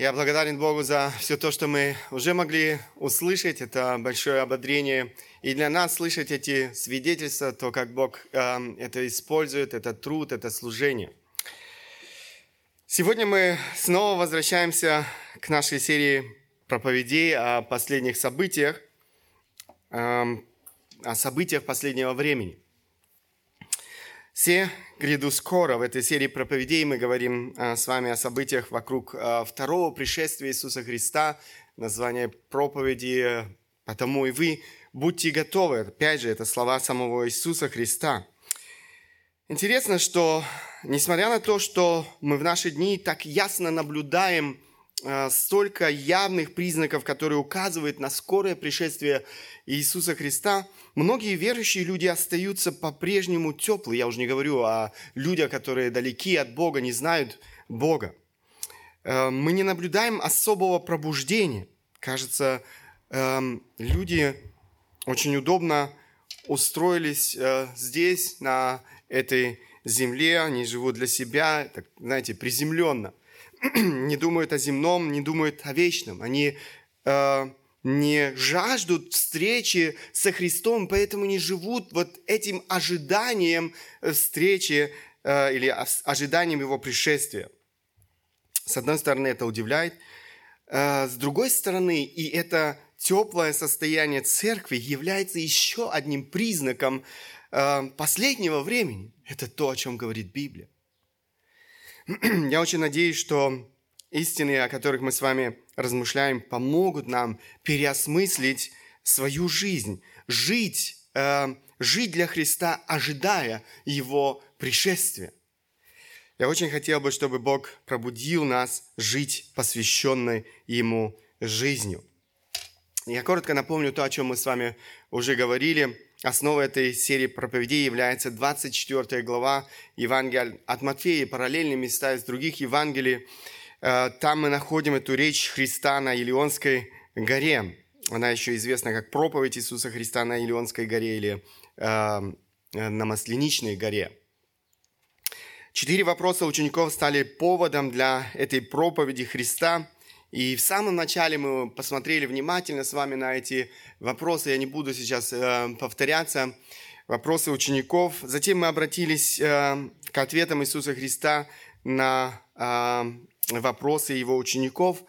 Я благодарен Богу за все то, что мы уже могли услышать. Это большое ободрение. И для нас слышать эти свидетельства, то, как Бог э, это использует, это труд, это служение. Сегодня мы снова возвращаемся к нашей серии проповедей о последних событиях, э, о событиях последнего времени. Все гряду скоро. В этой серии проповедей мы говорим а, с вами о событиях вокруг а, второго пришествия Иисуса Христа. Название проповеди «Потому и вы будьте готовы». Опять же, это слова самого Иисуса Христа. Интересно, что несмотря на то, что мы в наши дни так ясно наблюдаем столько явных признаков, которые указывают на скорое пришествие Иисуса Христа, многие верующие люди остаются по-прежнему теплые. Я уже не говорю о людях, которые далеки от Бога, не знают Бога. Э, мы не наблюдаем особого пробуждения. Кажется, эм, люди очень удобно устроились э, здесь, на этой земле, они живут для себя, так, знаете, приземленно. не думают о земном, не думают о вечном. Они э, не жаждут встречи со Христом, поэтому не живут вот этим ожиданием э, встречи э, или ожиданием Его пришествия. С одной стороны, это удивляет. Э, с другой стороны, и это теплое состояние церкви является еще одним признаком э, последнего времени. Это то, о чем говорит Библия. Я очень надеюсь, что истины, о которых мы с вами размышляем, помогут нам переосмыслить свою жизнь, жить, э, жить для Христа, ожидая Его пришествия. Я очень хотел бы, чтобы Бог пробудил нас жить посвященной Ему жизнью. Я коротко напомню то, о чем мы с вами уже говорили – Основой этой серии проповедей является 24 глава Евангелия от Матфея, параллельные места из других Евангелий. Э, там мы находим эту речь Христа на Илионской горе. Она еще известна как проповедь Иисуса Христа на Илионской горе или э, на Масленичной горе. Четыре вопроса учеников стали поводом для этой проповеди Христа – и в самом начале мы посмотрели внимательно с вами на эти вопросы. Я не буду сейчас э, повторяться. Вопросы учеников. Затем мы обратились э, к ответам Иисуса Христа на э, вопросы его учеников.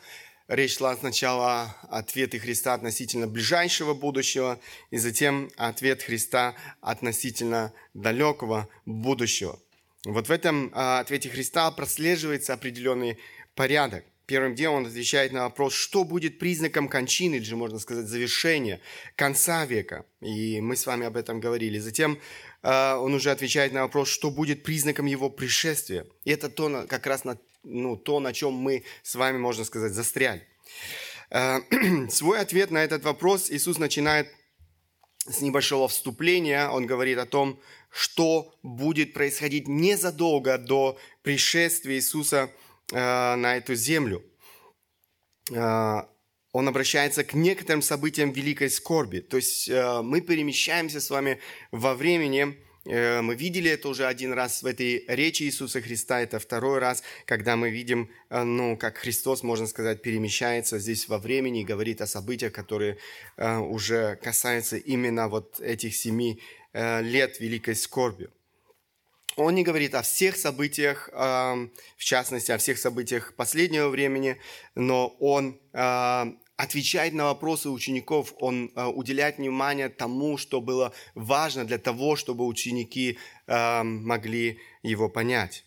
Речь шла сначала о ответе Христа относительно ближайшего будущего, и затем ответ Христа относительно далекого будущего. Вот в этом э, ответе Христа прослеживается определенный порядок. Первым делом он отвечает на вопрос, что будет признаком кончины, или же, можно сказать, завершения, конца века. И мы с вами об этом говорили. Затем э, он уже отвечает на вопрос, что будет признаком его пришествия. И это то, как раз на, ну, то, на чем мы с вами, можно сказать, застряли. Э, свой ответ на этот вопрос Иисус начинает с небольшого вступления. Он говорит о том, что будет происходить незадолго до пришествия Иисуса на эту землю. Э, он обращается к некоторым событиям великой скорби. То есть э, мы перемещаемся с вами во времени, мы видели это уже один раз в этой речи Иисуса Христа, это второй раз, когда мы видим, ну, как Христос, можно сказать, перемещается здесь во времени и говорит о событиях, которые уже касаются именно вот этих семи лет великой скорби. Он не говорит о всех событиях, в частности, о всех событиях последнего времени, но он отвечает на вопросы учеников, он уделяет внимание тому, что было важно для того, чтобы ученики могли его понять.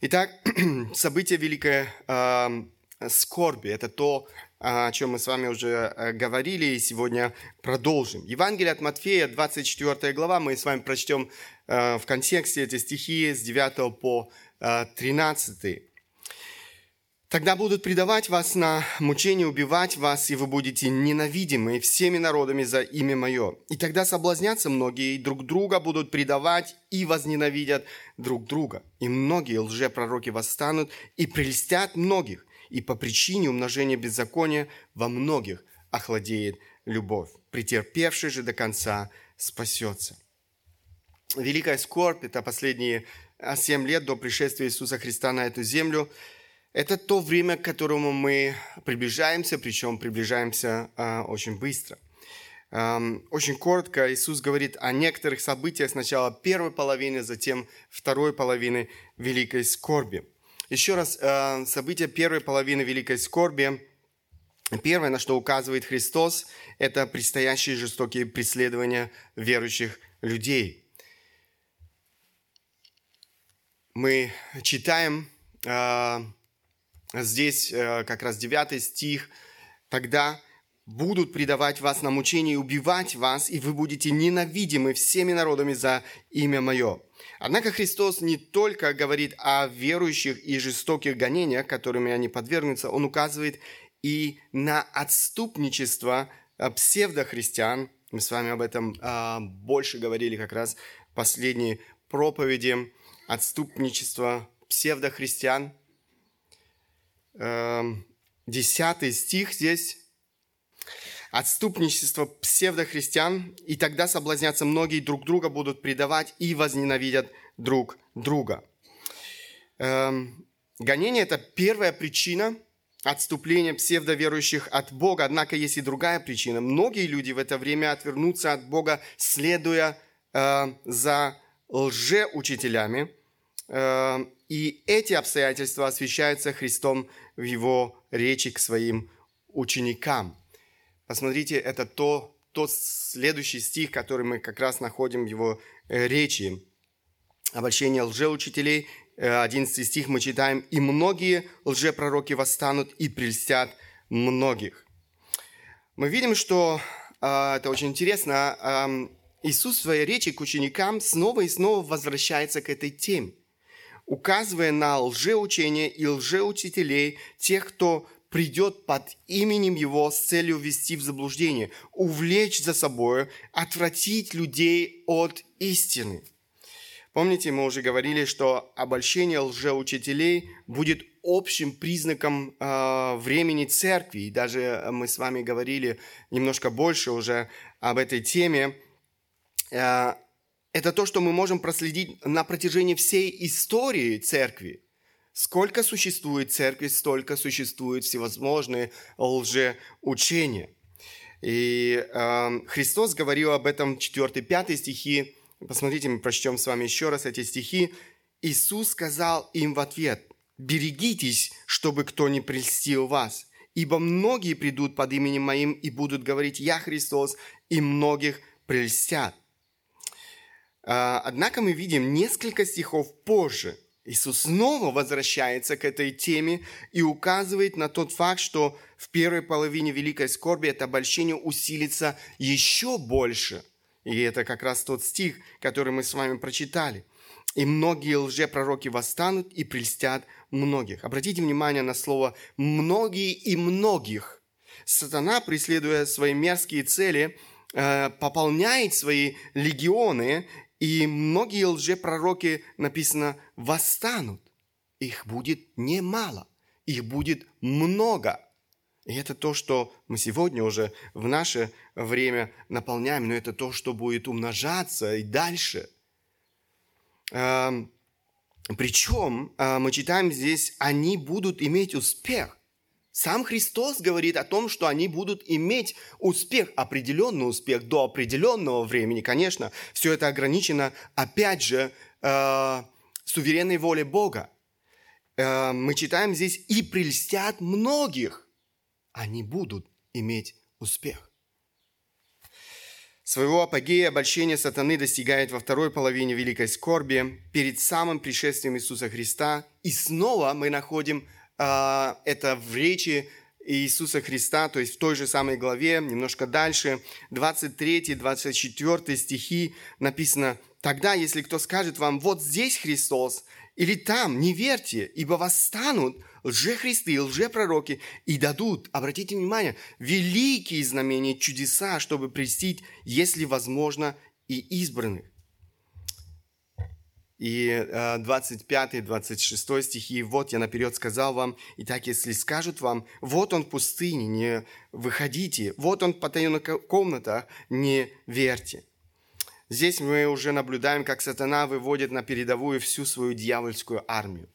Итак, событие великой скорби – это то, о чем мы с вами уже э, говорили, и сегодня продолжим. Евангелие от Матфея, 24 глава, мы с вами прочтем э, в контексте эти стихи с 9 по 13. Э, «Тогда будут предавать вас на мучение, убивать вас, и вы будете ненавидимы всеми народами за имя Мое. И тогда соблазнятся многие, и друг друга будут предавать, и возненавидят друг друга. И многие лжепророки восстанут, и прельстят многих и по причине умножения беззакония во многих охладеет любовь. Претерпевший же до конца спасется. Великая скорбь – это последние а, семь лет до пришествия Иисуса Христа на эту землю. Это то время, к которому мы приближаемся, причем приближаемся э, очень быстро. Эм, очень коротко Иисус говорит о некоторых событиях сначала первой половины, затем второй половины великой скорби. Еще раз, э, события первой половины великой скорби. Первое, на что указывает Христос, это предстоящие жестокие преследования верующих людей. Мы читаем э, здесь э, как раз 9 стих, тогда будут предавать вас на мучение и убивать вас, и вы будете ненавидимы всеми народами за имя Мое. Однако Христос не только говорит о верующих и жестоких гонениях, которыми они подвергнутся, Он указывает и на отступничество э, псевдохристиан. Мы с вами об этом а, больше говорили как раз в последней проповеди. Отступничество псевдохристиан – Эм, десятый стих здесь. «Отступничество псевдохристиан, и тогда соблазнятся многие, друг друга будут предавать и возненавидят друг друга». Эм, гонение – это первая причина отступления псевдоверующих от Бога. Однако есть и другая причина. Многие люди в это время отвернутся от Бога, следуя э, за лжеучителями, э, и эти обстоятельства освещаются Христом в его речи к своим ученикам. Посмотрите, это то, тот следующий стих, который мы как раз находим в его э, речи. Обольщение лжеучителей, 11 э, стих мы читаем, «И многие лжепророки восстанут и прельстят многих». Мы видим, что э, это очень интересно, Иисус в своей речи к ученикам снова и снова возвращается к этой теме указывая на лжеучение и лжеучителей, тех, кто придет под именем Его с целью ввести в заблуждение, увлечь за собой, отвратить людей от истины. Помните, мы уже говорили, что обольщение лжеучителей будет общим признаком э, времени церкви. И даже мы с вами говорили немножко больше уже об этой теме. Э, это то, что мы можем проследить на протяжении всей истории церкви. Сколько существует церкви, столько существуют всевозможные лжеучения. И э, Христос говорил об этом 4-5 стихи. Посмотрите, мы прочтем с вами еще раз эти стихи. Иисус сказал им в ответ, «Берегитесь, чтобы кто не прельстил вас, ибо многие придут под именем Моим и будут говорить, Я Христос, и многих прельстят». А, однако мы видим несколько стихов позже. Иисус снова возвращается к этой теме и указывает на тот факт, что в первой половине Великой Скорби это обольщение усилится еще больше. И это как раз тот стих, который мы с вами прочитали. «И многие лжепророки восстанут и прельстят многих». Обратите внимание на слово «многие» и «многих». Сатана, преследуя свои мерзкие цели, э, пополняет свои легионы и многие лжепророки, написано, восстанут. Их будет немало, их будет много. И это то, что мы сегодня уже в наше время наполняем, но это то, что будет умножаться и дальше. Эм, Причем э, мы читаем здесь, они будут иметь успех. Сам Христос говорит о том, что они будут иметь успех, определенный успех до определенного времени. Конечно, все это ограничено, опять же, э, суверенной волей Бога. Э, мы читаем здесь, и прельстят многих. Они будут иметь успех. Своего апогея обольщение сатаны достигает во второй половине Великой Скорби, перед самым пришествием Иисуса Христа. И снова мы находим это в речи Иисуса Христа, то есть в той же самой главе, немножко дальше, 23-24 стихи написано, «Тогда, если кто скажет вам, вот здесь Христос, или там, не верьте, ибо восстанут лжехристы лжепророки и дадут, обратите внимание, великие знамения, чудеса, чтобы престить, если возможно, и избранных. И 25-26 э, стихи, «Вот я наперед сказал вам, и так, если скажут вам, вот он в пустыне, не выходите, вот он в потаенных комнатах, не верьте». Здесь мы уже наблюдаем, как сатана выводит на передовую всю свою дьявольскую армию.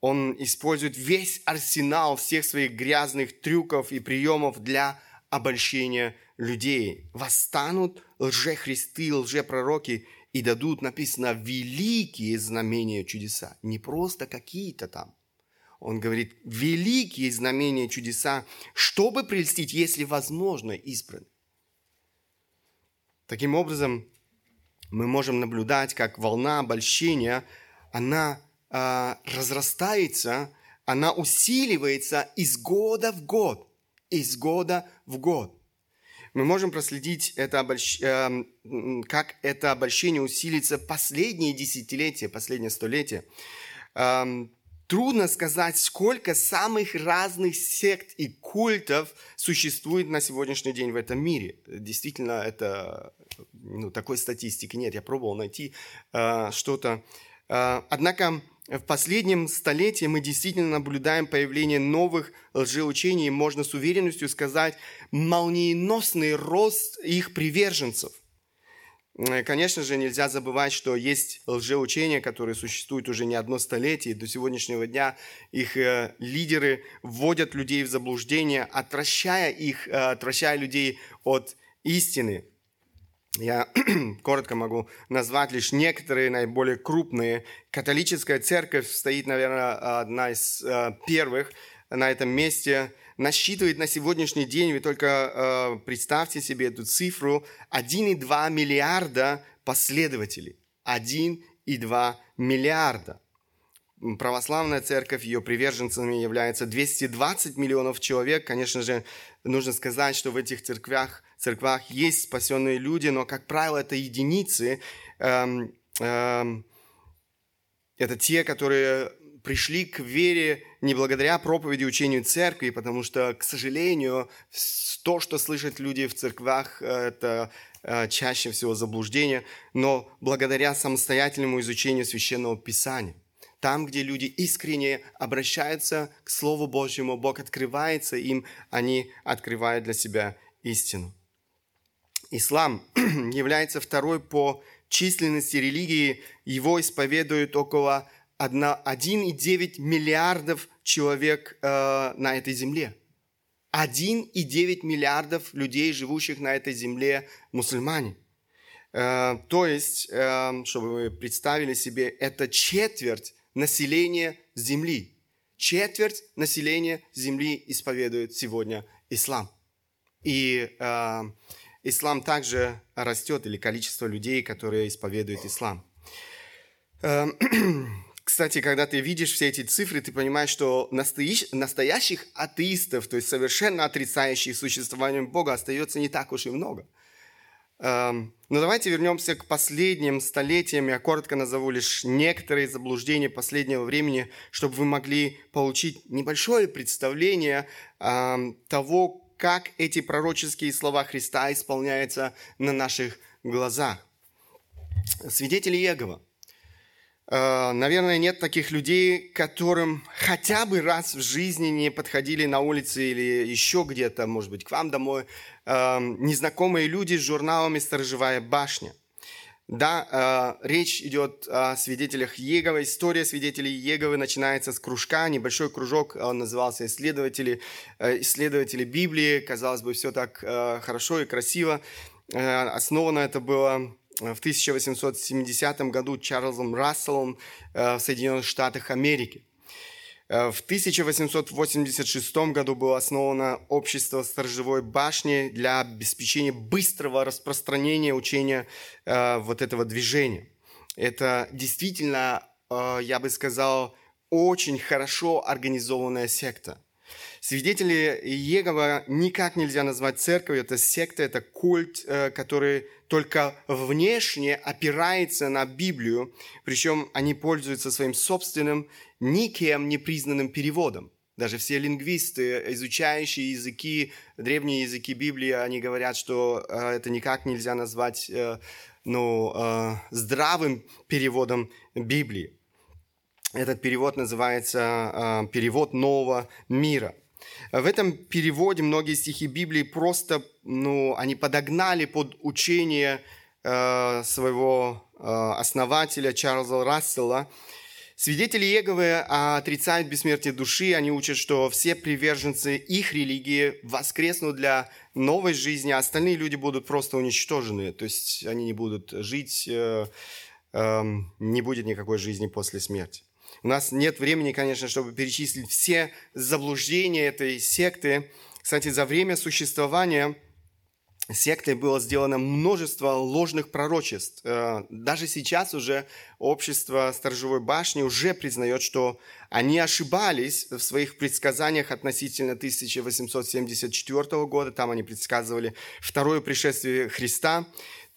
Он использует весь арсенал всех своих грязных трюков и приемов для обольщения людей. Восстанут лжехристы, лжепророки и дадут, написано, великие знамения чудеса. Не просто какие-то там. Он говорит, великие знамения чудеса, чтобы прельстить, если возможно, избранных. Таким образом, мы можем наблюдать, как волна обольщения, она э, разрастается, она усиливается из года в год, из года в год. Мы можем проследить, это обольщ... э, как это обольщение усилится последние десятилетия, последнее столетие. Э, трудно сказать, сколько самых разных сект и культов существует на сегодняшний день в этом мире. Действительно, это ну, такой статистики нет. Я пробовал найти э, что-то. Э, однако в последнем столетии мы действительно наблюдаем появление новых лжеучений, и можно с уверенностью сказать, молниеносный рост их приверженцев. Э, конечно же, нельзя забывать, что есть лжеучения, которые существуют уже не одно столетие. До сегодняшнего дня их э, лидеры вводят людей в заблуждение, отвращая их, э, отвращая людей от истины. Я коротко могу назвать лишь некоторые наиболее крупные. Католическая церковь стоит, наверное, одна из э, первых на этом месте. Насчитывает на сегодняшний день, вы только э, представьте себе эту цифру, 1,2 миллиарда последователей. 1,2 миллиарда православная церковь, ее приверженцами является 220 миллионов человек. Конечно же, нужно сказать, что в этих церквях, церквах есть спасенные люди, но, как правило, это единицы. Эм, эм, это те, которые пришли к вере не благодаря проповеди учению церкви, потому что, к сожалению, то, что слышат люди в церквах, это э, чаще всего заблуждение, но благодаря самостоятельному изучению священного писания. Там, где люди искренне обращаются к Слову Божьему, Бог открывается им, они открывают для себя истину. Ислам является второй по численности религии. Его исповедуют около 1,9 миллиардов человек э, на этой земле. 1,9 миллиардов людей, живущих на этой земле, мусульмане. Э, то есть, э, чтобы вы представили себе, это четверть населения Земли. Четверть населения Земли исповедует сегодня ислам. И э, ислам также растет, или количество людей, которые исповедуют ислам. Э, кстати, когда ты видишь все эти цифры, ты понимаешь, что настоящих атеистов, то есть совершенно отрицающих существование Бога, остается не так уж и много – Эм, но давайте вернемся к последним столетиям. Я коротко назову лишь некоторые заблуждения последнего времени, чтобы вы могли получить небольшое представление эм, того, как эти пророческие слова Христа исполняются на наших глазах. Свидетели Иегова – Э, наверное, нет таких людей, которым хотя бы раз в жизни не подходили на улице или еще где-то, может быть, к вам домой, эм, незнакомые люди с журналами «Сторожевая башня». Да, э, речь идет о свидетелях Еговы. История свидетелей Еговы начинается с кружка, небольшой кружок, он назывался «Исследователи, э, исследователи Библии». Казалось бы, все так хорошо и красиво. Основано это было в 1870 году Чарльзом Расселом э, в Соединенных Штатах Америки. Э, в 1886 году было основано общество сторожевой башни для обеспечения быстрого распространения учения э, вот этого движения. Это действительно, я бы сказал, очень хорошо организованная секта – Свидетели Иегова никак нельзя назвать церковью. Это секта, это культ, э, который только внешне опирается на Библию, причем они пользуются своим собственным, никем не признанным переводом. Даже все лингвисты, изучающие языки, древние языки Библии, они говорят, что э, это никак нельзя назвать э, ну, здравым переводом Библии. Этот перевод называется перевод нового мира. В этом переводе многие стихи Библии просто, ну, они подогнали под учение э, своего э, основателя Чарльза Рассела. Свидетели Иеговы отрицают бессмертие души, они учат, что все приверженцы их религии воскреснут для новой жизни, а остальные люди будут просто уничтожены, то есть они не будут жить, э, э, не будет никакой жизни после смерти. У нас нет времени, конечно, чтобы перечислить все заблуждения этой секты. Кстати, за время существования сектой было сделано множество ложных пророчеств. Э, даже сейчас уже общество Сторожевой башни уже признает, что они ошибались в своих предсказаниях относительно 1874 года. Там они предсказывали второе пришествие Христа.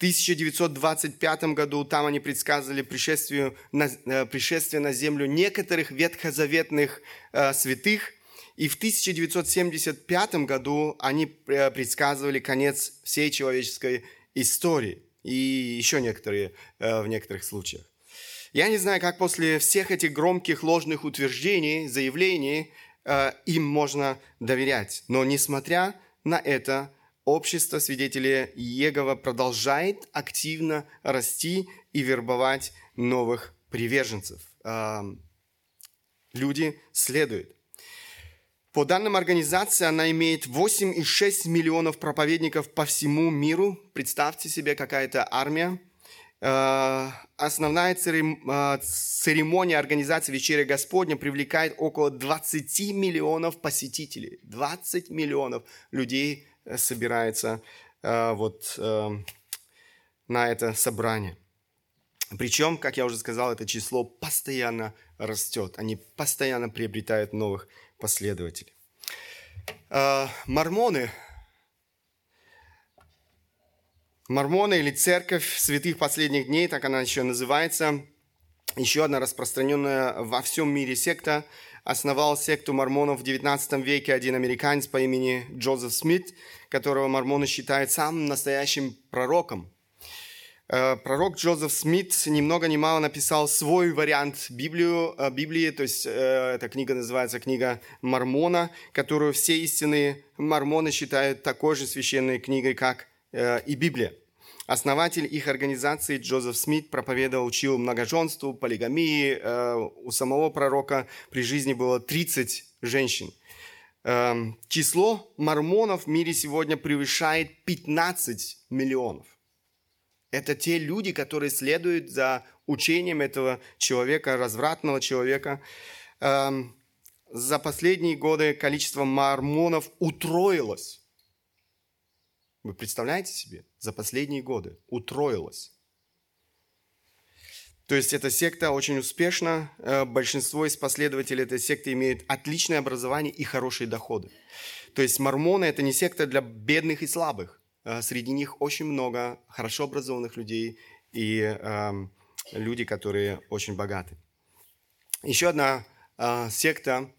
В 1925 году там они предсказывали пришествие на, э, пришествие на землю некоторых ветхозаветных э, святых – и в 1975 году они э, предсказывали конец всей человеческой истории. И еще некоторые э, в некоторых случаях. Я не знаю, как после всех этих громких ложных утверждений, заявлений э, им можно доверять. Но несмотря на это, общество свидетелей Иегова продолжает активно расти и вербовать новых приверженцев. Люди следуют по данным организации, она имеет 8,6 миллионов проповедников по всему миру. Представьте себе, какая-то армия. Э, основная э, церемония организации Вечеря Господня привлекает около 20 миллионов посетителей. 20 миллионов людей собирается вот на это собрание. Причем, как я уже сказал, это число постоянно растет. Они постоянно приобретают новых последователей. А, мормоны. Мормоны или церковь святых последних дней, так она еще называется, еще одна распространенная во всем мире секта, основал секту мормонов в 19 веке один американец по имени Джозеф Смит, которого мормоны считают самым настоящим пророком. Э, пророк Джозеф Смит ни много ни мало написал свой вариант Библию, э, Библии, то есть э, эта книга называется книга Мормона, которую все истинные мормоны считают такой же священной книгой, как и Библия. Основатель их организации Джозеф Смит проповедовал, учил многоженству, полигамии. У самого пророка при жизни было 30 женщин. Эм, число мормонов в мире сегодня превышает 15 миллионов. Это те люди, которые следуют за учением этого человека, развратного человека. Эм, за последние годы количество мормонов утроилось. Вы представляете себе? За последние годы утроилось. То есть эта секта очень успешна. Э, большинство из последователей этой секты имеют отличное образование и хорошие доходы. То есть мормоны – это не секта для бедных и слабых. Э, среди них очень много хорошо образованных людей и э, люди, которые очень богаты. Еще одна э, секта,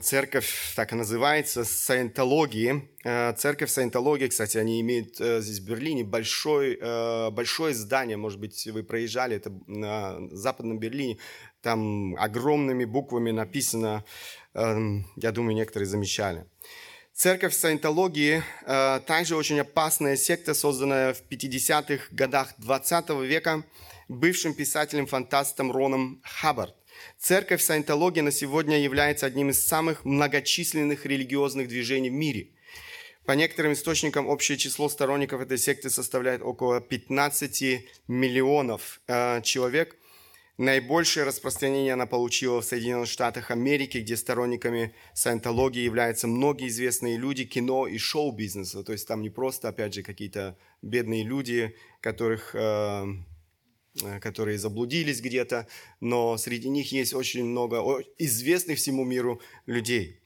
церковь, так и называется, саентологии. Э, церковь саентологии, кстати, они имеют э, здесь в Берлине большой, э, большое здание, может быть, вы проезжали, это на западном Берлине, там огромными буквами написано, э, я думаю, некоторые замечали. Церковь саентологии э, также очень опасная секта, созданная в 50-х годах 20 века бывшим писателем-фантастом Роном Хаббард. Церковь саентологии на сегодня является одним из самых многочисленных религиозных движений в мире. По некоторым источникам общее число сторонников этой секты составляет около 15 миллионов э, человек – Наибольшее распространение она получила в Соединенных Штатах Америки, где сторонниками саентологии являются многие известные люди кино и шоу-бизнеса. То есть там не просто, опять же, какие-то бедные люди, которых, э, которые заблудились где-то, но среди них есть очень много известных всему миру людей.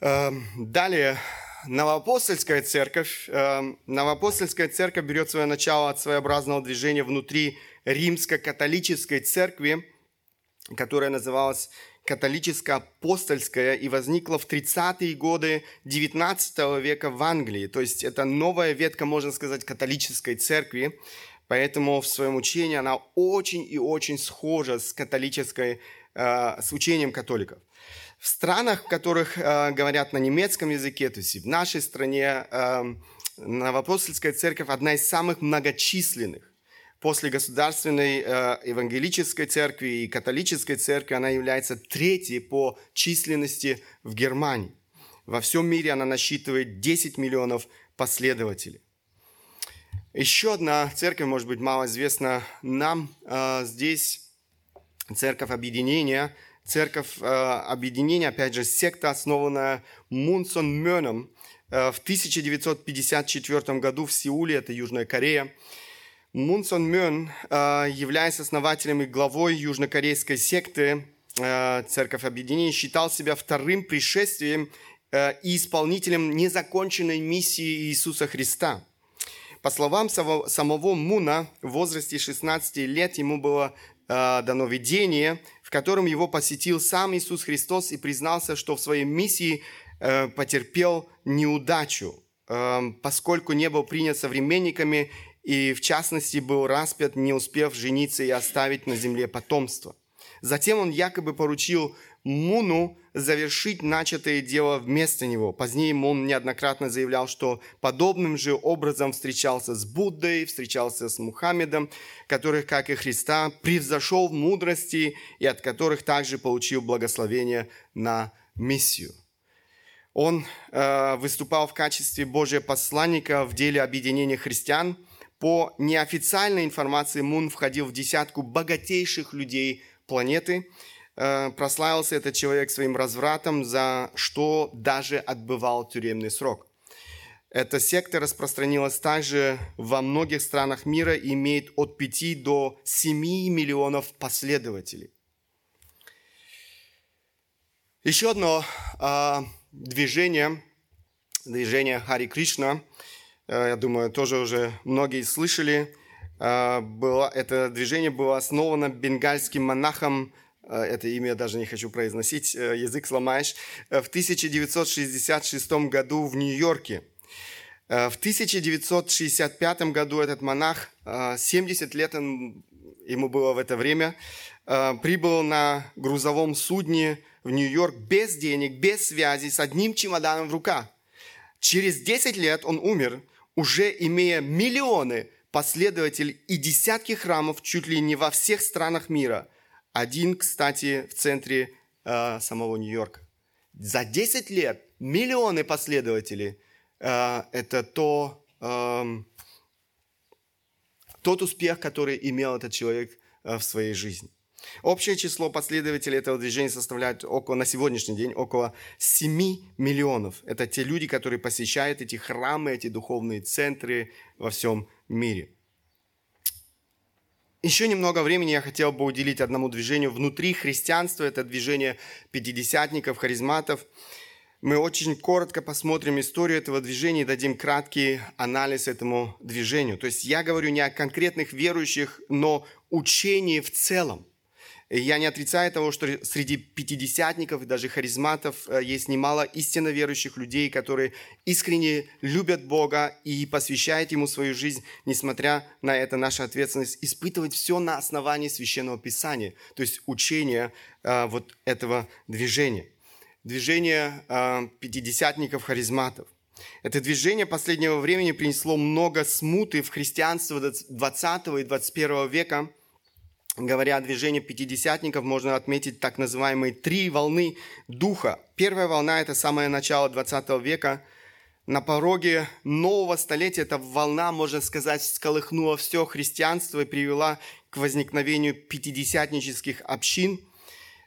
Э, далее, Новоапостольская церковь. Э, Новоапостольская церковь берет свое начало от своеобразного движения внутри римско-католической церкви, которая называлась католическо-апостольская и возникла в 30-е годы 19 века в Англии. То есть это новая ветка, можно сказать, католической церкви. Поэтому в своем учении она очень и очень схожа с католической, э, с учением католиков. В странах, в которых э, говорят на немецком языке, то есть в нашей стране, э, Новоапостольская церковь одна из самых многочисленных. После государственной э, евангелической церкви и католической церкви она является третьей по численности в Германии. Во всем мире она насчитывает 10 миллионов последователей. Еще одна церковь, может быть, мало известна нам. Э, здесь церковь объединения. Церковь э, объединения, опять же, секта, основанная Мунсон Мёном в 1954 году в Сеуле, это Южная Корея. Мунсон Мён являясь основателем и главой южнокорейской секты Церковь Объединения, считал себя вторым пришествием Э, и исполнителем незаконченной миссии Иисуса Христа. По словам самого Муна, в возрасте 16 лет ему было э, дано видение, в котором его посетил сам Иисус Христос и признался, что в своей миссии э, потерпел неудачу, поскольку не был принят современниками и, в частности, был распят, не успев жениться и оставить на земле потомство. Затем он якобы поручил Муну завершить начатое дело вместо него. Позднее Мун неоднократно заявлял, что подобным же образом встречался с Буддой, встречался с Мухаммедом, которых, как и Христа, превзошел в мудрости и от которых также получил благословение на миссию. Он э, выступал в качестве Божьего посланника в деле объединения христиан. По неофициальной информации Мун входил в десятку богатейших людей планеты – прославился этот человек своим развратом, за что даже отбывал тюремный срок. Эта секта распространилась также во многих странах мира и имеет от 5 до 7 миллионов последователей. Еще одно э, движение, движение Хари Кришна, э, я думаю, тоже уже многие слышали, э, было, это движение было основано бенгальским монахом Э, это имя даже не хочу произносить, э, язык сломаешь, э, в 1966 году в Нью-Йорке. В 1965 году этот монах, 70 лет ему было в это время, прибыл на грузовом судне в Нью-Йорк без денег, без связи, с одним чемоданом в руках. Через 10 лет он умер, уже имея миллионы последователей и десятки храмов чуть ли не во всех странах мира – один, кстати, в центре э, самого Нью-Йорка. За 10 лет миллионы последователей. Э, это то, э, тот успех, который имел этот человек э, в своей жизни. Общее число последователей этого движения составляет около, на сегодняшний день около 7 миллионов. Это те люди, которые посещают эти храмы, эти духовные центры во всем мире. Еще немного времени я хотел бы уделить одному движению внутри христианства. Это движение пятидесятников, харизматов. Мы очень коротко посмотрим историю этого движения и дадим краткий анализ этому движению. То есть я говорю не о конкретных верующих, но учении в целом. Я не отрицаю того, что среди пятидесятников и даже харизматов э, есть немало истинно верующих людей, которые искренне любят Бога и посвящают Ему свою жизнь, несмотря на это наша ответственность испытывать все на основании Священного Писания, то есть учения э, вот этого движения. Движение э, пятидесятников, харизматов. Это движение последнего времени принесло много смуты в христианство 20 и 21 века – говоря о движении пятидесятников, можно отметить так называемые три волны духа. Первая волна – это самое начало 20 века. На пороге нового столетия эта волна, можно сказать, сколыхнула все христианство и привела к возникновению пятидесятнических общин.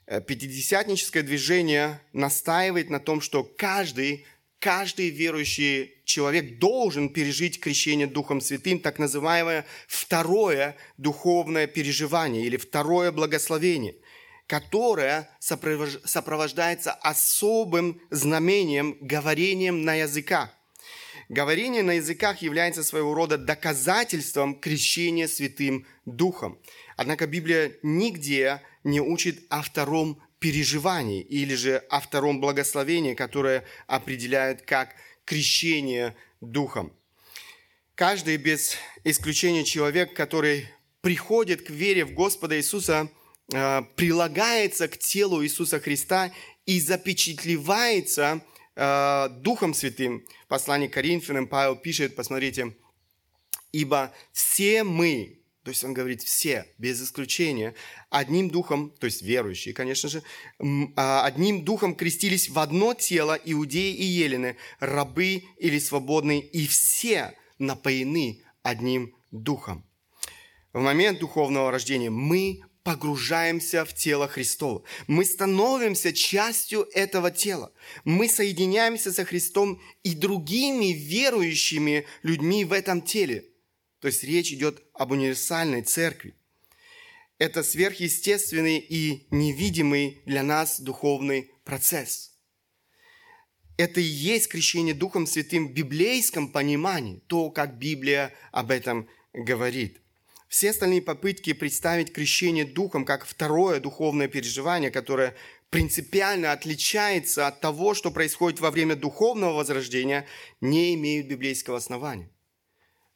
Э, пятидесятническое движение настаивает на том, что каждый каждый верующий человек должен пережить крещение Духом Святым, так называемое второе духовное переживание или второе благословение, которое сопровождается особым знамением, говорением на языках. Говорение на языках является своего рода доказательством крещения Святым Духом. Однако Библия нигде не учит о втором переживаний или же о втором благословении, которое определяет как крещение Духом. Каждый без исключения человек, который приходит к вере в Господа Иисуса, э, прилагается к телу Иисуса Христа и запечатлевается э, Духом Святым. Послание к Коринфянам Павел пишет, посмотрите, «Ибо все мы, То есть он говорит, все, без исключения, одним духом, то есть верующие, конечно же, а, одним духом крестились в одно тело иудеи и елены, рабы или свободные, и все напоены одним духом. В момент духовного рождения мы погружаемся в тело Христово. Мы становимся частью этого тела. Мы соединяемся со Христом и другими верующими людьми в этом теле – то есть речь идет об универсальной церкви. Это сверхъестественный и невидимый для нас духовный процесс. Это и есть крещение Духом Святым в библейском понимании, то, как Библия об этом говорит. Все остальные попытки представить крещение Духом как второе духовное переживание, которое принципиально отличается от того, что происходит во время духовного возрождения, не имеют библейского основания.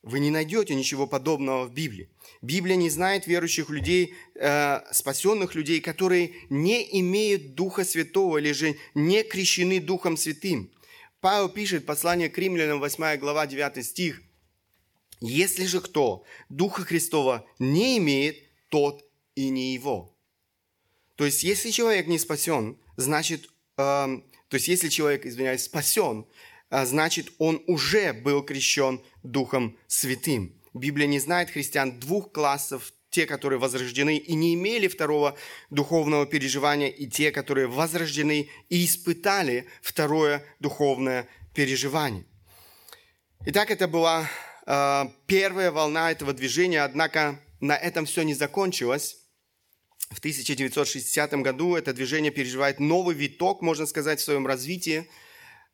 Вы не найдете ничего подобного в Библии. Библия не знает верующих людей, э, спасенных людей, которые не имеют Духа Святого или же не крещены Духом Святым. Павел пишет послание к римлянам, 8 глава, 9 стих. «Если же кто Духа Христова не имеет, тот и не его». То есть, если человек не спасен, значит, э, то есть, если человек, извиняюсь, спасен, а, значит, он уже был крещен Духом Святым. Библия не знает христиан двух классов, те, которые возрождены и не имели второго духовного переживания, и те, которые возрождены и испытали второе духовное переживание. Итак, это была э, первая волна этого движения, однако на этом все не закончилось. В 1960 году это движение переживает новый виток, можно сказать, в своем развитии –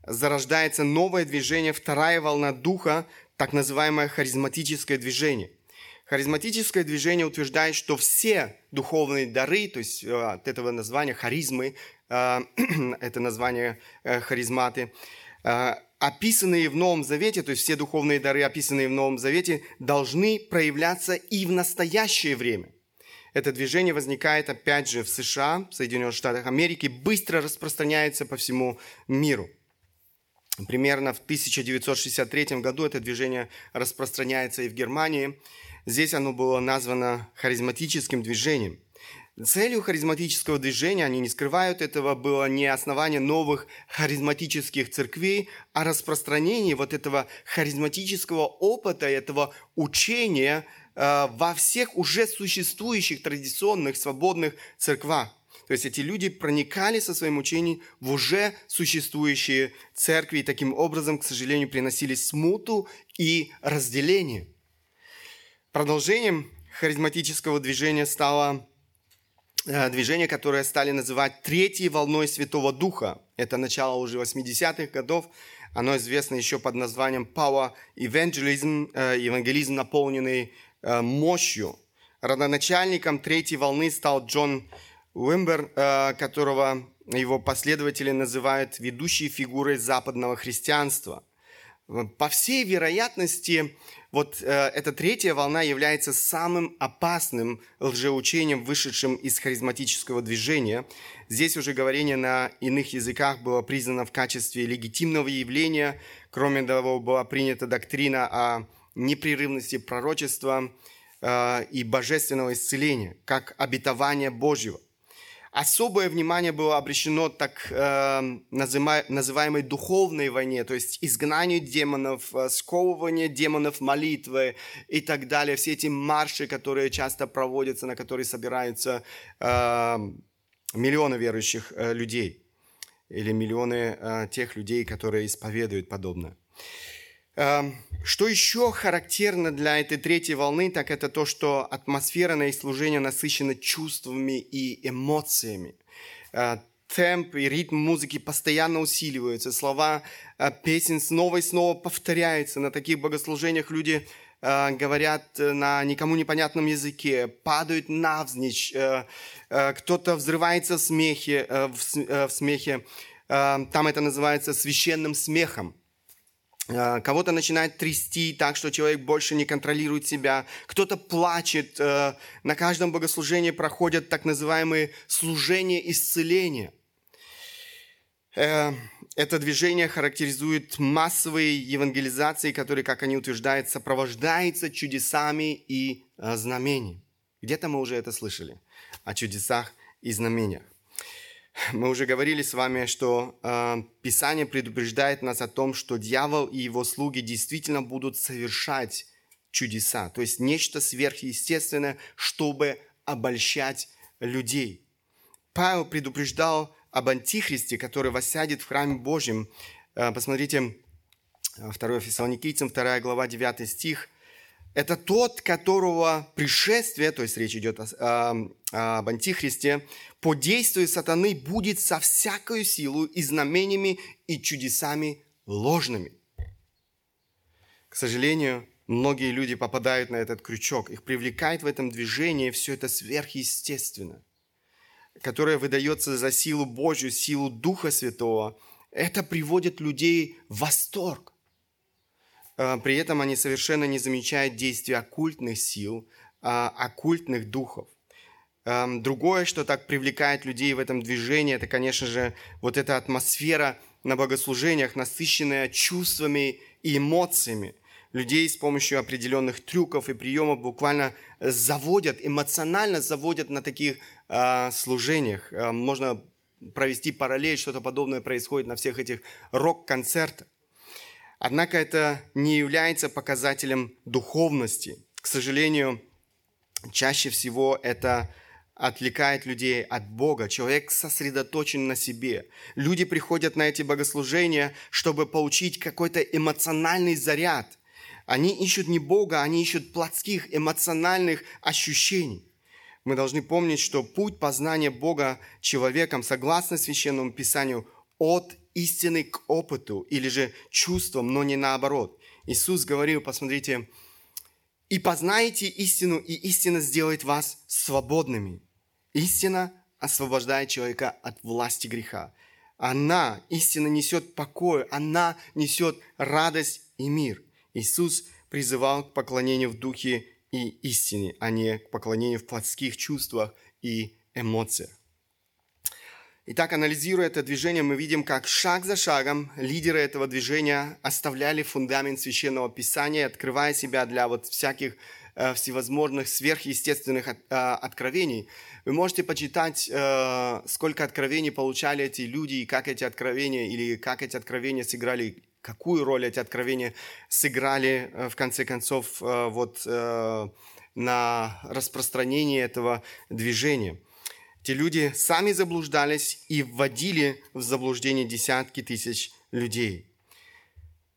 зарождается новое движение, вторая волна духа, так называемое харизматическое движение. Харизматическое движение утверждает, что все духовные дары, то есть э, от этого названия харизмы, э, это название э, харизматы, описанные в Новом Завете, то есть все духовные дары, описанные в Новом Завете, должны проявляться и в настоящее время. Это движение возникает опять же в США, в Соединенных Штатах Америки, быстро распространяется по всему миру – Примерно в 1963 году это движение распространяется и в Германии. Здесь оно было названо харизматическим движением. Целью харизматического движения, они не скрывают этого, было не основание новых харизматических церквей, а распространение вот этого харизматического опыта, этого учения э, во всех уже существующих традиционных свободных церквах. То есть эти люди проникали со своим учением в уже существующие церкви и таким образом, к сожалению, приносили смуту и разделение. Продолжением харизматического движения стало э, движение, которое стали называть третьей волной Святого Духа. Это начало уже 80-х годов. Оно известно еще под названием Power Evangelism, э, евангелизм, наполненный э, мощью. Родоначальником третьей волны стал Джон Уимбер, э, которого его последователи называют ведущей фигурой западного христианства. По всей вероятности, вот э, эта третья волна является самым опасным лжеучением, вышедшим из харизматического движения. Здесь уже говорение на иных языках было признано в качестве легитимного явления. Кроме того, была принята доктрина о непрерывности пророчества э, и божественного исцеления, как обетование Божьего – особое внимание было обращено так э, называемой духовной войне, то есть изгнанию демонов, э, сковыванию демонов молитвы и так далее. Все эти марши, которые часто проводятся, на которые собираются э, миллионы верующих э, людей или миллионы э, тех людей, которые исповедуют подобное. Эм, что еще характерно для этой третьей волны, так это то, что атмосфера на их служение насыщена чувствами и эмоциями. Э, темп и ритм музыки постоянно усиливаются, слова э, песен снова и снова повторяются. На таких богослужениях люди э, говорят на никому непонятном языке, падают навзничь, кто-то взрывается в смехе, в смехе. Там это называется священным смехом. Э, кого-то начинает трясти так, что человек больше не контролирует себя. Кто-то плачет. Э, на каждом богослужении проходят так называемые служения исцеления. Э, это движение характеризует массовые евангелизации, которые, как они утверждают, сопровождаются чудесами и знамениями. Где-то мы уже это слышали, о чудесах и знамениях. Мы уже говорили с вами, что э, Писание предупреждает нас о том, что дьявол и его слуги действительно будут совершать чудеса, то есть нечто сверхъестественное, чтобы обольщать людей. Павел предупреждал об антихристе, который воссядет в храме Божьем. Э, посмотрите, 2 Фессалоникийцам, 2 глава, 9 стих. Это тот, которого пришествие, то есть речь идет о, об антихристе, по действию сатаны будет со всякою силой и знамениями и чудесами ложными. К сожалению, многие люди попадают на этот крючок. Их привлекает в этом движении все это сверхъестественно – которое выдается за силу Божью, силу Духа Святого, это приводит людей в восторг. А, при этом они совершенно не замечают действия оккультных сил, а, оккультных духов. Другое, что так привлекает людей в этом движении, это, конечно же, вот эта атмосфера на богослужениях, насыщенная чувствами и эмоциями людей с помощью определенных трюков и приемов буквально заводят, эмоционально заводят на таких э, служениях. Можно провести параллель, что-то подобное происходит на всех этих рок-концертах. Однако это не является показателем духовности. К сожалению, чаще всего это отвлекает людей от Бога. Человек сосредоточен на себе. Люди приходят на эти богослужения, чтобы получить какой-то эмоциональный заряд – они ищут не Бога, они ищут плотских, эмоциональных ощущений. Мы должны помнить, что путь познания Бога человеком, согласно Священному Писанию, от истины к опыту или же чувствам, но не наоборот. Иисус говорил, посмотрите, «И познаете истину, и истина сделает вас свободными». Истина освобождает человека от власти греха. Она, истина, несет покой, она несет радость и мир – Иисус призывал к поклонению в духе и истине, а не к поклонению в плотских чувствах и эмоциях. Итак, анализируя это движение, мы видим, как шаг за шагом лидеры этого движения оставляли фундамент священного писания, открывая себя для вот всяких э, всевозможных сверхъестественных от, э, откровений. Вы можете почитать, э, сколько откровений получали эти люди, и как эти откровения, или как эти откровения сыграли какую роль эти откровения сыграли, э, в конце концов, э, вот э, на распространении этого движения. Те люди сами заблуждались и вводили в заблуждение десятки тысяч людей.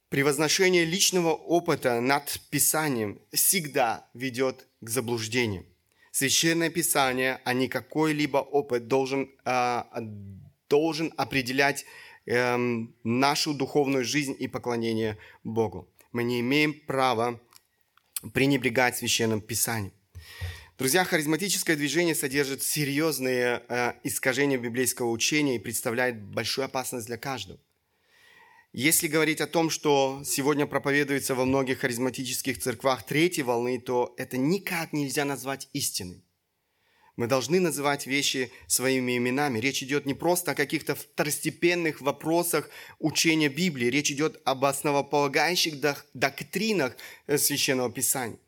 Превозношение личного опыта над Писанием всегда ведет к заблуждению. Священное Писание, а не какой-либо опыт должен, а, должен определять эм, нашу духовную жизнь и поклонение Богу. Мы не имеем права пренебрегать священным писанием. Друзья, харизматическое движение содержит серьезные э, искажения библейского учения и представляет большую опасность для каждого. Если говорить о том, что сегодня проповедуется во многих харизматических церквах третьей волны, то это никак нельзя назвать истиной. Мы должны называть вещи своими именами. Речь идет не просто о каких-то второстепенных вопросах учения Библии. Речь идет об основополагающих доктринах э, Священного Писания.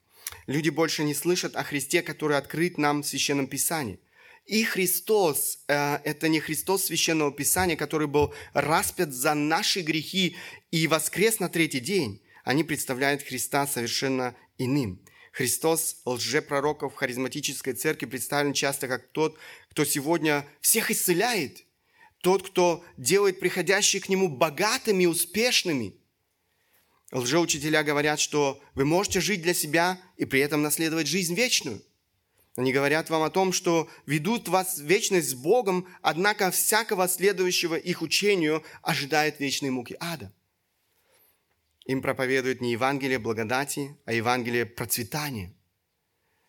Люди больше не слышат о Христе, который открыт нам в Священном Писании. И Христос э, – это не Христос Священного Писания, который был распят за наши грехи и воскрес на третий день. Они представляют Христа совершенно иным – Христос лжепророков в харизматической церкви представлен часто как тот, кто сегодня всех исцеляет, тот, кто делает приходящих к Нему богатыми, успешными. Лжеучителя говорят, что вы можете жить для себя и при этом наследовать жизнь вечную. Они говорят вам о том, что ведут вас в вечность с Богом, однако всякого следующего их учению ожидает вечные муки ада. Им проповедуют не Евангелие благодати, а Евангелие процветания.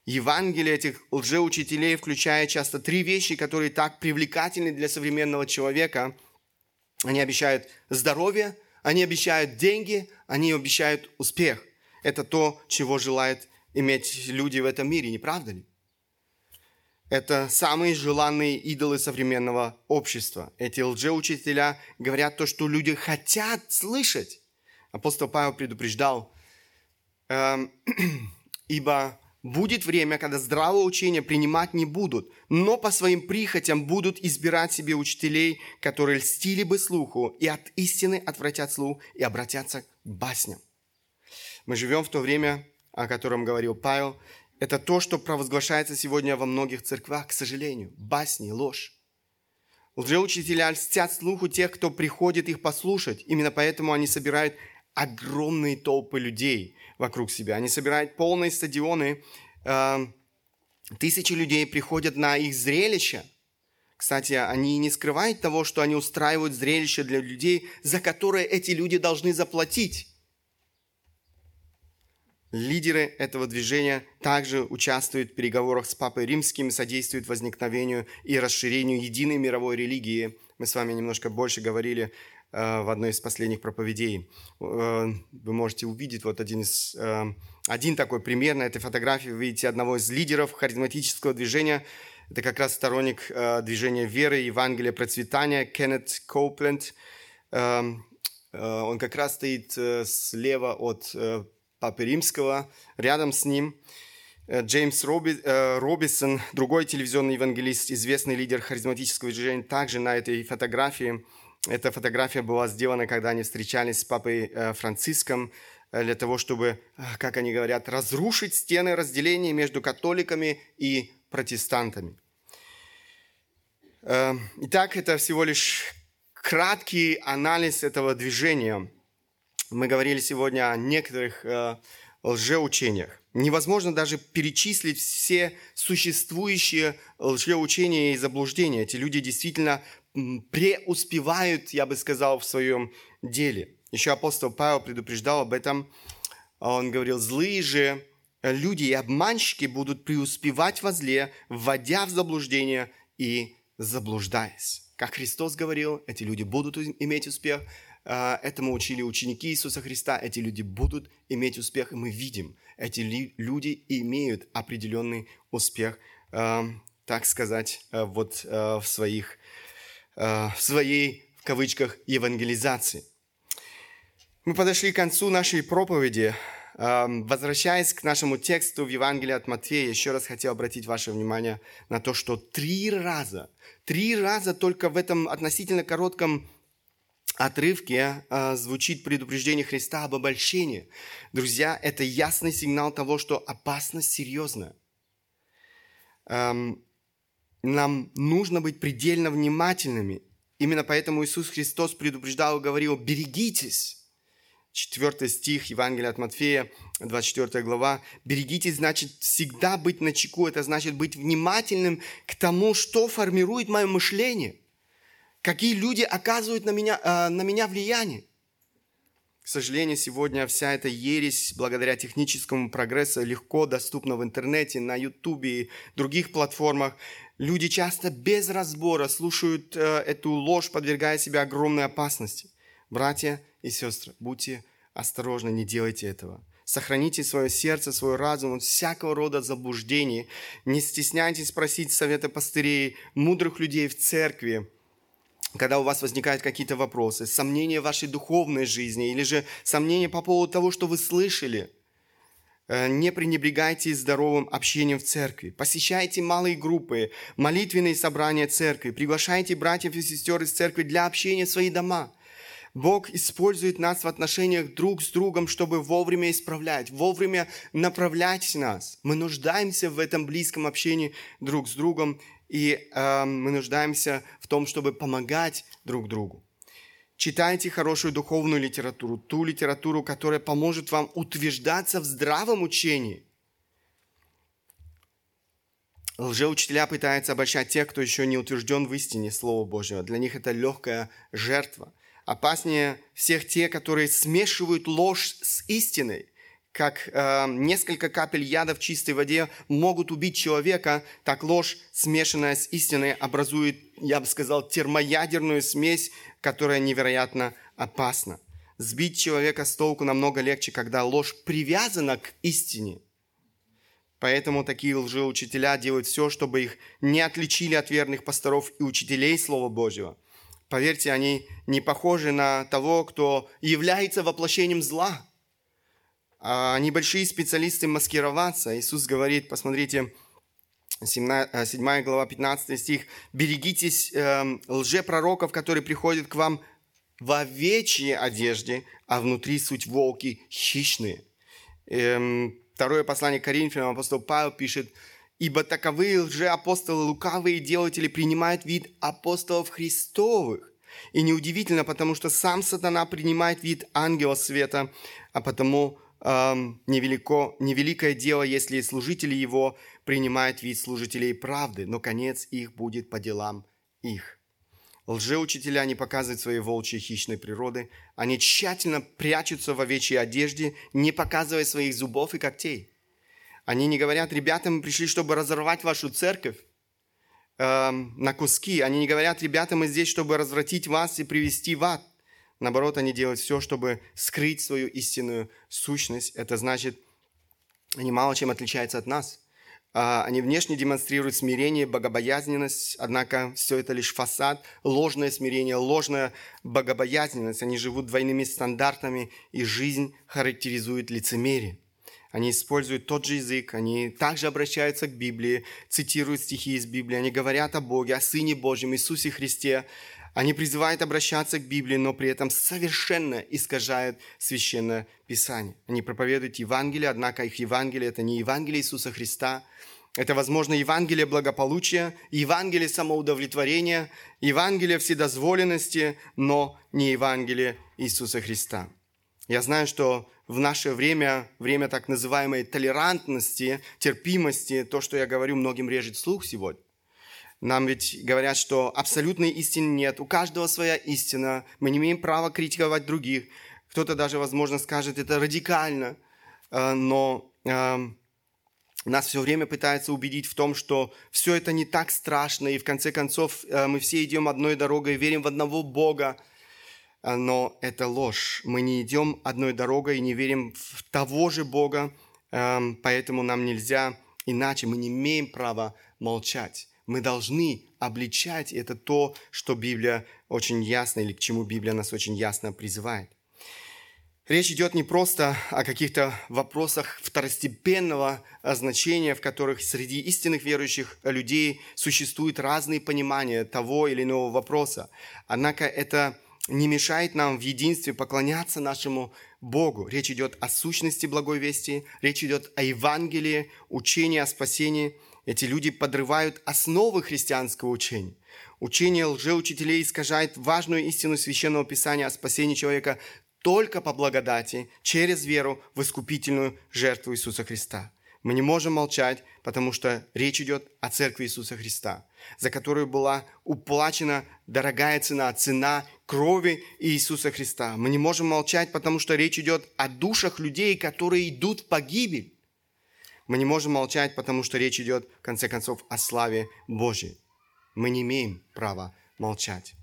Евангелие этих лжеучителей, включая часто три вещи, которые так привлекательны для современного человека. Они обещают здоровье, они обещают деньги, они обещают успех. Это то, чего желают иметь люди в этом мире, не правда ли? это самые желанные идолы современного общества. Эти лжеучителя говорят то, что люди хотят слышать. Апостол Павел предупреждал, эм, ибо будет время, когда здравое учение принимать не будут, но по своим прихотям будут избирать себе учителей, которые льстили бы слуху и от истины отвратят слух и обратятся к басням. Мы живем в то время, о котором говорил Павел, это то, что провозглашается сегодня во многих церквях, к сожалению. Басни, ложь. Лжеучителя льстят слуху тех, кто приходит их послушать. Именно поэтому они собирают огромные толпы людей вокруг себя. Они собирают полные стадионы. Эм, тысячи людей приходят на их зрелище. Кстати, они не скрывают того, что они устраивают зрелище для людей, за которое эти люди должны заплатить. Лидеры этого движения также участвуют в переговорах с Папой Римским, содействуют возникновению и расширению единой мировой религии. Мы с вами немножко больше говорили в одной из последних проповедей. Э, вы можете увидеть вот один, из, э, один такой пример на этой фотографии. Вы видите одного из лидеров харизматического движения. Это как раз сторонник э, движения веры, Евангелия процветания, Кеннет Коупленд. Э, э, он как раз стоит э, слева от э, Папы Римского, рядом с ним э, Джеймс Роби, э, Робисон, другой телевизионный евангелист, известный лидер харизматического движения, также на этой фотографии. Эта фотография была сделана, когда они встречались с папой э, Франциском, для того, чтобы, как они говорят, разрушить стены разделения между католиками и протестантами. Итак, это всего лишь краткий анализ этого движения – мы говорили сегодня о некоторых э, лжеучениях. Невозможно даже перечислить все существующие лжеучения и заблуждения. Эти люди действительно преуспевают, я бы сказал, в своем деле. Еще апостол Павел предупреждал об этом. Он говорил, злые же люди и обманщики будут преуспевать во зле, вводя в заблуждение и заблуждаясь. Как Христос говорил, эти люди будут иметь успех, а, этому учили ученики Иисуса Христа, эти люди будут иметь успех, и мы видим, эти люди имеют определенный успех, так сказать, а, вот в своих, в своей, в кавычках, евангелизации. Мы подошли к концу нашей проповеди. Возвращаясь к нашему тексту в Евангелии от Матфея, еще раз хотел обратить ваше внимание на то, что три раза, три раза только в этом относительно коротком отрывке а, звучит предупреждение Христа об обольщении. Друзья, это ясный сигнал того, что опасность серьезная. Эм, нам нужно быть предельно внимательными. Именно поэтому Иисус Христос предупреждал и говорил, берегитесь. Четвертый стих Евангелия от Матфея, 24 глава. Берегитесь, значит, всегда быть на чеку. Это значит быть внимательным к тому, что формирует мое мышление – какие люди оказывают на меня, э, на меня влияние. К сожалению, сегодня вся эта ересь, благодаря техническому прогрессу, легко доступна в интернете, на ютубе и других платформах. Люди часто без разбора слушают э, эту ложь, подвергая себя огромной опасности. Братья и сестры, будьте осторожны, не делайте этого. Сохраните свое сердце, свой разум от всякого рода заблуждений. Не стесняйтесь просить совета пастырей, мудрых людей в церкви, когда у вас возникают какие-то вопросы, сомнения в вашей духовной жизни или же сомнения по поводу того, что вы слышали, не пренебрегайте здоровым общением в церкви. Посещайте малые группы, молитвенные собрания церкви. Приглашайте братьев и сестер из церкви для общения в свои дома. Бог использует нас в отношениях друг с другом, чтобы вовремя исправлять, вовремя направлять нас. Мы нуждаемся в этом близком общении друг с другом, и э, мы нуждаемся в том, чтобы помогать друг другу. Читайте хорошую духовную литературу, ту литературу, которая поможет вам утверждаться в здравом учении. Лжеучителя пытаются обольщать тех, кто еще не утвержден в истине Слова Божьего. Для них это легкая жертва. Опаснее всех те, которые смешивают ложь с истиной – как э, несколько капель яда в чистой воде могут убить человека, так ложь, смешанная с истиной, образует, я бы сказал, термоядерную смесь, которая невероятно опасна. Сбить человека с толку намного легче, когда ложь привязана к истине. Поэтому такие лжеучителя делают все, чтобы их не отличили от верных пасторов и учителей Слова Божьего. Поверьте, они не похожи на того, кто является воплощением зла. А они большие специалисты маскироваться. Иисус говорит, посмотрите, 7 э, глава, 15 стих, «Берегитесь э, лжепророков, которые приходят к вам в овечьей одежде, а внутри суть волки хищные». Эм, Второе послание Коринфянам апостол Павел пишет, «Ибо таковые лжеапостолы, лукавые делатели принимают вид апостолов Христовых». И неудивительно, потому что сам сатана принимает вид ангела света, а потому эм, невелико, невеликое дело, если служители его принимают вид служителей правды, но конец их будет по делам их. Лжеучителя не показывают своей волчьей хищной природы. Они тщательно прячутся в овечьей одежде, не показывая своих зубов и когтей. Они не говорят, ребята, мы пришли, чтобы разорвать вашу церковь э, на куски. Они не говорят, ребята, мы здесь, чтобы развратить вас и привести в ад. Наоборот, они делают все, чтобы скрыть свою истинную сущность. Это значит, они мало чем отличаются от нас – а, они внешне демонстрируют смирение, богобоязненность, однако все это лишь фасад, ложное смирение, ложная богобоязненность. Они живут двойными стандартами, и жизнь характеризует лицемерие. Они используют тот же язык, они также обращаются к Библии, цитируют стихи из Библии, они говорят о Боге, о Сыне Божьем, Иисусе Христе. Они призывают обращаться к Библии, но при этом совершенно искажают Священное Писание. Они проповедуют Евангелие, однако их Евангелие – это не Евангелие Иисуса Христа, это, возможно, Евангелие благополучия, Евангелие самоудовлетворения, Евангелие вседозволенности, но не Евангелие Иисуса Христа. Я знаю, что в наше время, время так называемой толерантности, терпимости, то, что я говорю, многим режет слух сегодня. Нам ведь говорят, что абсолютной истины нет, у каждого своя истина, мы не имеем права критиковать других. Кто-то даже, возможно, скажет, это радикально, э, но эм, нас все время пытаются убедить в том, что все это не так страшно, и в конце концов э, мы все идем одной дорогой, верим в одного Бога. Э, но это ложь. Мы не идем одной дорогой и не верим в того же Бога, эм, поэтому нам нельзя иначе, мы не имеем права молчать мы должны обличать. Это то, что Библия очень ясно, или к чему Библия нас очень ясно призывает. Речь идет не просто о каких-то вопросах второстепенного значения, в которых среди истинных верующих людей существуют разные понимания того или иного вопроса. Однако это не мешает нам в единстве поклоняться нашему Богу. Речь идет о сущности благой вести, речь идет о Евангелии, учении о спасении – эти люди подрывают основы христианского учения. Учение лжеучителей искажает важную истину Священного Писания о спасении человека только по благодати, через веру в искупительную жертву Иисуса Христа. Мы не можем молчать, потому что речь идет о Церкви Иисуса Христа, за которую была уплачена дорогая цена, цена крови Иисуса Христа. Мы не можем молчать, потому что речь идет о душах людей, которые идут в погибель. Мы не можем молчать, потому что речь идет, в конце концов, о славе Божьей. Мы не имеем права молчать.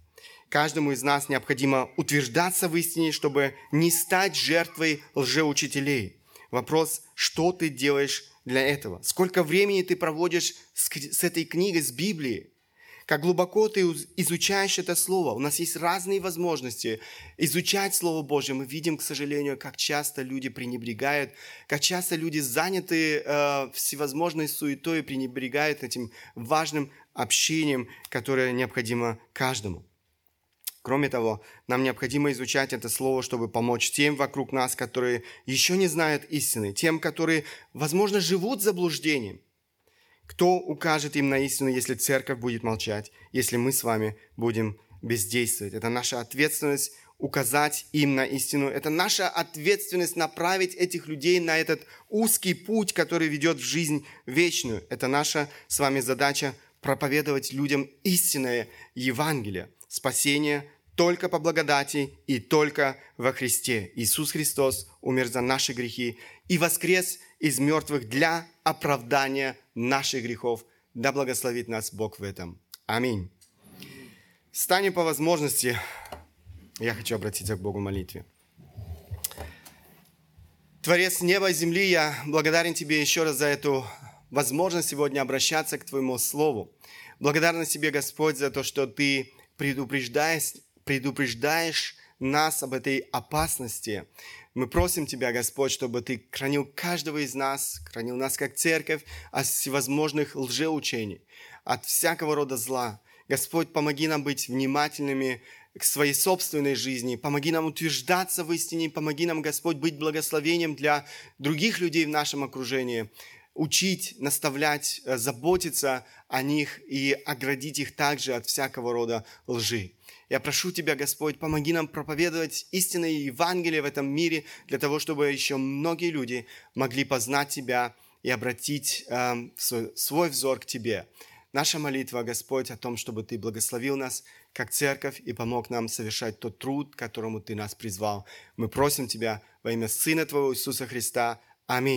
Каждому из нас необходимо утверждаться в истине, чтобы не стать жертвой лжеучителей. Вопрос, что ты делаешь для этого? Сколько времени ты проводишь с этой книгой, с Библией? Как глубоко ты изучаешь это Слово. У нас есть разные возможности изучать Слово Божье. Мы видим, к сожалению, как часто люди пренебрегают, как часто люди заняты э, всевозможной суетой и пренебрегают этим важным общением, которое необходимо каждому. Кроме того, нам необходимо изучать это слово, чтобы помочь тем вокруг нас, которые еще не знают истины, тем, которые, возможно, живут заблуждением. Кто укажет им на истину, если церковь будет молчать, если мы с вами будем бездействовать? Это наша ответственность указать им на истину. Это наша ответственность направить этих людей на этот узкий путь, который ведет в жизнь вечную. Это наша с вами задача проповедовать людям истинное Евангелие, спасение только по благодати и только во Христе. Иисус Христос умер за наши грехи и воскрес из мертвых для оправдания наших грехов. Да благословит нас Бог в этом. Аминь. Станем по возможности. Я хочу обратиться к Богу в молитве. Творец неба и земли, я благодарен Тебе еще раз за эту возможность сегодня обращаться к Твоему Слову. Благодарна Тебе, Господь, за то, что Ты предупреждаешь, предупреждаешь нас об этой опасности. Мы просим Тебя, Господь, чтобы Ты хранил каждого из нас, хранил нас как церковь от всевозможных лжеучений, от всякого рода зла. Господь, помоги нам быть внимательными к своей собственной жизни, помоги нам утверждаться в истине, помоги нам, Господь, быть благословением для других людей в нашем окружении, учить, наставлять, э, заботиться о них и оградить их также от всякого рода лжи. Я прошу Тебя, Господь, помоги нам проповедовать истинное Евангелие в этом мире, для того, чтобы еще многие люди могли познать Тебя и обратить э, свой, свой взор к Тебе. Наша молитва, Господь, о том, чтобы Ты благословил нас как церковь и помог нам совершать тот труд, к которому Ты нас призвал. Мы просим Тебя во имя Сына Твоего Иисуса Христа. Аминь.